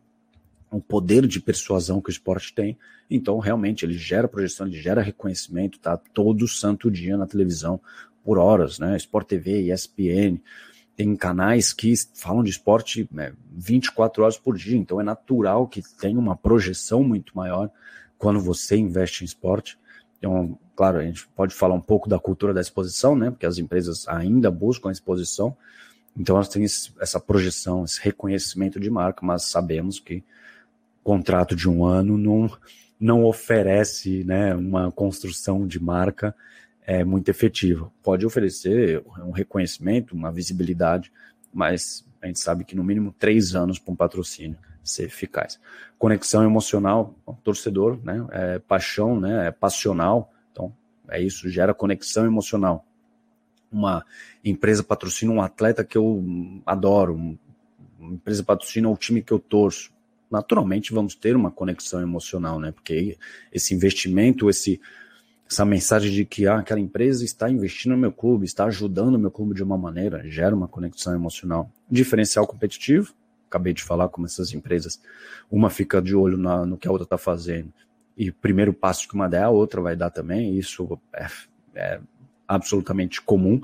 o poder de persuasão que o esporte tem. Então, realmente, ele gera projeção, ele gera reconhecimento, tá todo santo dia na televisão, por horas, né? Sport TV, ESPN, tem canais que falam de esporte né, 24 horas por dia, então é natural que tenha uma projeção muito maior quando você investe em esporte. Então, claro, a gente pode falar um pouco da cultura da exposição, né? Porque as empresas ainda buscam a exposição, então elas têm essa projeção, esse reconhecimento de marca, mas sabemos que contrato de um ano não, não oferece né, uma construção de marca é muito efetiva. Pode oferecer um reconhecimento, uma visibilidade, mas a gente sabe que no mínimo três anos para um patrocínio ser eficaz. Conexão emocional, torcedor, né? É paixão, né? É passional. Então, é isso, gera conexão emocional. Uma empresa patrocina um atleta que eu adoro, uma empresa patrocina o time que eu torço. Naturalmente vamos ter uma conexão emocional, né? Porque esse investimento, esse essa mensagem de que ah, aquela empresa está investindo no meu clube, está ajudando o meu clube de uma maneira, gera uma conexão emocional. Diferencial competitivo, acabei de falar como essas empresas, uma fica de olho na, no que a outra está fazendo, e o primeiro passo que uma der, a outra vai dar também, isso é, é absolutamente comum.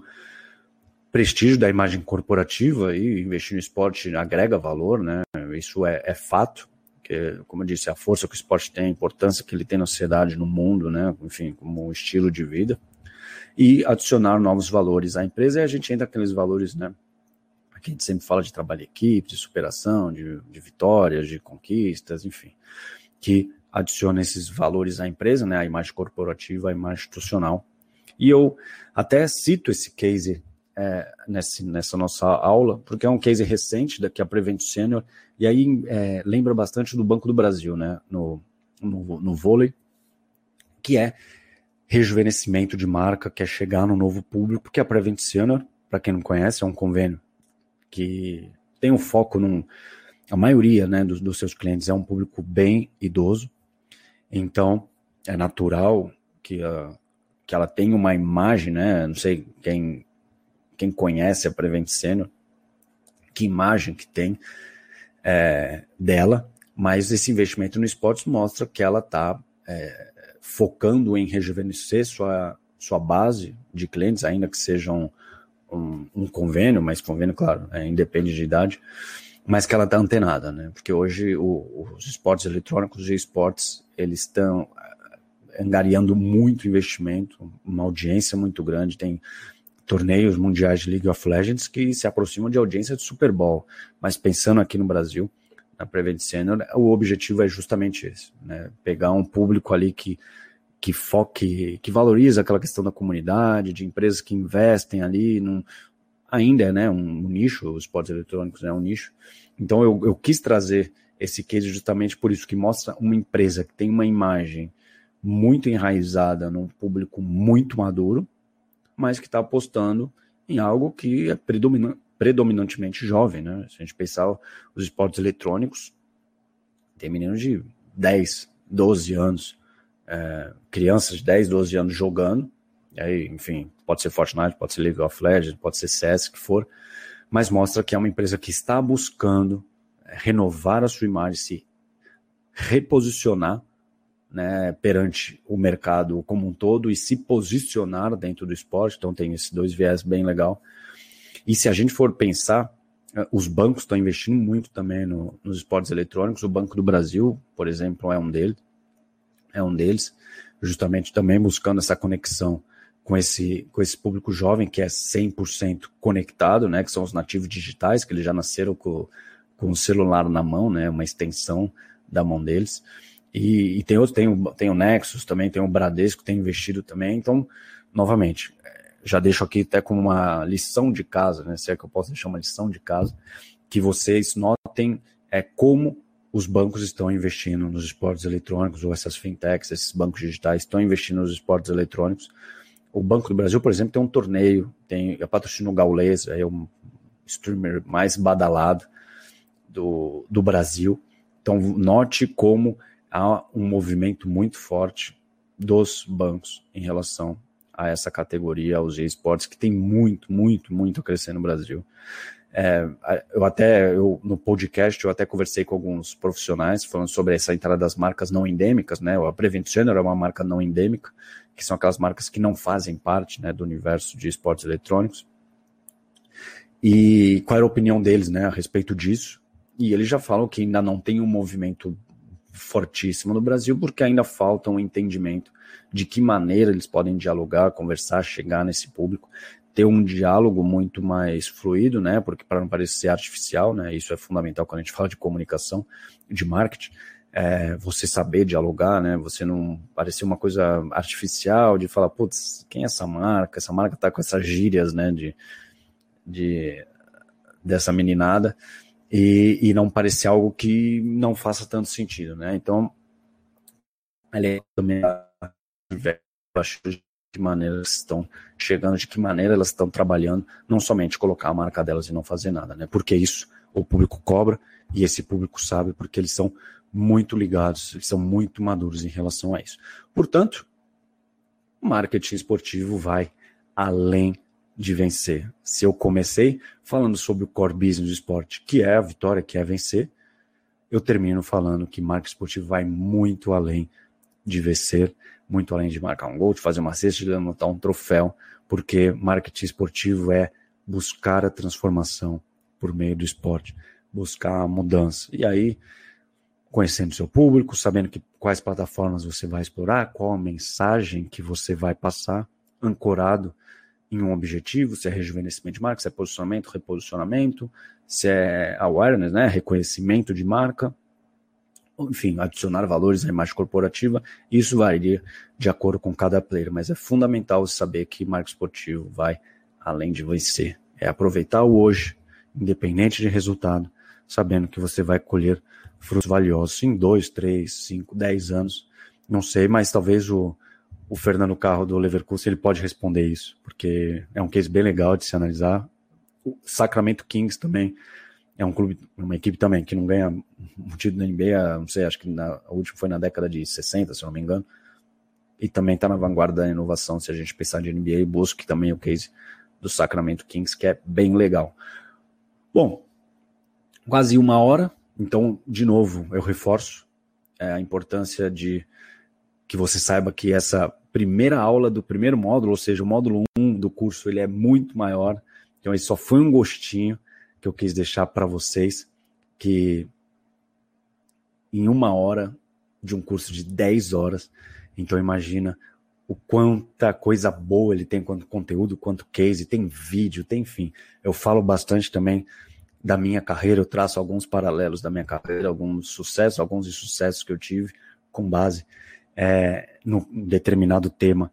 Prestígio da imagem corporativa e investir no esporte agrega valor, né? Isso é, é fato porque, como eu disse, a força que o esporte tem, a importância que ele tem na sociedade, no mundo, né? Enfim, como um estilo de vida. E adicionar novos valores à empresa, e a gente entra aqueles valores, né? Aqui a gente sempre fala de trabalho em equipe, de superação, de, de vitórias, de conquistas, enfim, que adiciona esses valores à empresa, né? A imagem corporativa, a imagem institucional. E eu até cito esse case é, nesse, nessa nossa aula, porque é um case recente da que a Prevent Senior, e aí é, lembra bastante do Banco do Brasil, né, no, no, no vôlei, que é rejuvenescimento de marca, quer chegar no novo público, porque a Prevent Senior, para quem não conhece, é um convênio que tem um foco num. A maioria né, dos, dos seus clientes é um público bem idoso, então é natural que, a, que ela tenha uma imagem, né? Não sei quem, quem conhece a Prevent Senior, que imagem que tem é, dela, mas esse investimento no esportes mostra que ela está é, focando em rejuvenescer sua, sua base de clientes, ainda que sejam um, um convênio, mas convênio, claro, é, independe de idade, mas que ela está antenada, né? Porque hoje o, os esportes eletrônicos e esportes, eles estão é, angariando muito investimento, uma audiência muito grande, tem torneios mundiais de League of Legends que se aproximam de audiência de Super Bowl, mas pensando aqui no Brasil, na Prevent Senior, o objetivo é justamente esse, né? Pegar um público ali que que foque, que valoriza aquela questão da comunidade, de empresas que investem ali, num, ainda é né, um, um nicho, os esportes eletrônicos é um nicho. Então eu, eu quis trazer esse case justamente por isso, que mostra uma empresa que tem uma imagem muito enraizada num público muito maduro, mas que está apostando em algo que é predominantemente jovem. Né? Se a gente pensar os esportes eletrônicos, tem meninos de 10, 12 anos, é, crianças de 10, 12 anos jogando, aí, enfim, pode ser Fortnite, pode ser League of Legends, pode ser CS, que for, mas mostra que é uma empresa que está buscando renovar a sua imagem, se reposicionar né, perante o mercado como um todo e se posicionar dentro do esporte. Então tem esses dois viés bem legal. E se a gente for pensar, é, os bancos estão investindo muito também no, nos esportes eletrônicos. O Banco do Brasil, por exemplo, é um deles é um deles, justamente também buscando essa conexão com esse, com esse público jovem que é 100% conectado, né, que são os nativos digitais, que eles já nasceram com, com o celular na mão, né, uma extensão da mão deles. E, e tem outros, tem o, tem o Nexus também, tem o Bradesco, tem investido também. Então, novamente, já deixo aqui até como uma lição de casa, né, se é que eu posso deixar uma lição de casa, que vocês notem é, como os bancos estão investindo nos esportes eletrônicos, ou essas fintechs, esses bancos digitais estão investindo nos esportes eletrônicos. O Banco do Brasil, por exemplo, tem um torneio, tem a patrocínio Gaules, é o streamer mais badalado do, do Brasil. Então, note como há um movimento muito forte dos bancos em relação a essa categoria, aos esportes, que tem muito, muito, muito a crescer no Brasil. É, eu até, eu, no podcast, eu até conversei com alguns profissionais falando sobre essa entrada das marcas não endêmicas, né? A Prevent Senior é uma marca não endêmica, que são aquelas marcas que não fazem parte né, do universo de esportes eletrônicos. E qual era a opinião deles né, a respeito disso? E eles já falam que ainda não tem um movimento fortíssimo no Brasil, porque ainda falta um entendimento de que maneira eles podem dialogar, conversar, chegar nesse público ter um diálogo muito mais fluido, né? Porque para não parecer artificial, né? Isso é fundamental quando a gente fala de comunicação, de marketing. É, você saber dialogar, né? Você não parecer uma coisa artificial de falar, putz, quem é essa marca? Essa marca tá com essas gírias, né? De, de dessa meninada e, e não parecer algo que não faça tanto sentido, né? Então, ele também acho que maneira elas estão chegando, de que maneira elas estão trabalhando, não somente colocar a marca delas e não fazer nada, né? Porque isso o público cobra e esse público sabe porque eles são muito ligados, eles são muito maduros em relação a isso. Portanto, o marketing esportivo vai além de vencer. Se eu comecei falando sobre o core business do esporte, que é a vitória, que é vencer, eu termino falando que marketing esportivo vai muito além de vencer, muito além de marcar um gol, de fazer uma cesta, de levantar um troféu, porque marketing esportivo é buscar a transformação por meio do esporte, buscar a mudança. E aí, conhecendo seu público, sabendo que quais plataformas você vai explorar, qual a mensagem que você vai passar, ancorado em um objetivo, se é rejuvenescimento de marca, se é posicionamento, reposicionamento, se é awareness, né, reconhecimento de marca, enfim, adicionar valores à imagem corporativa, isso varia de acordo com cada player, mas é fundamental saber que marketing esportivo vai além de vencer. É aproveitar o hoje, independente de resultado, sabendo que você vai colher frutos valiosos em dois, três, cinco, dez anos. Não sei, mas talvez o, o Fernando Carro do Leverkusen ele pode responder isso, porque é um case bem legal de se analisar. O Sacramento Kings também é um clube, uma equipe também que não ganha um título da NBA, não sei, acho que na, a última foi na década de 60, se não me engano, e também está na vanguarda da inovação, se a gente pensar de NBA, busque também o case do Sacramento Kings, que é bem legal. Bom, quase uma hora, então, de novo, eu reforço é, a importância de que você saiba que essa primeira aula do primeiro módulo, ou seja, o módulo 1 do curso, ele é muito maior. Então, esse só foi um gostinho que eu quis deixar para vocês, que em uma hora de um curso de 10 horas, então imagina o quanta coisa boa ele tem quanto conteúdo, quanto case, tem vídeo, tem enfim. Eu falo bastante também da minha carreira, eu traço alguns paralelos da minha carreira, alguns sucessos, alguns insucessos que eu tive com base é, num determinado tema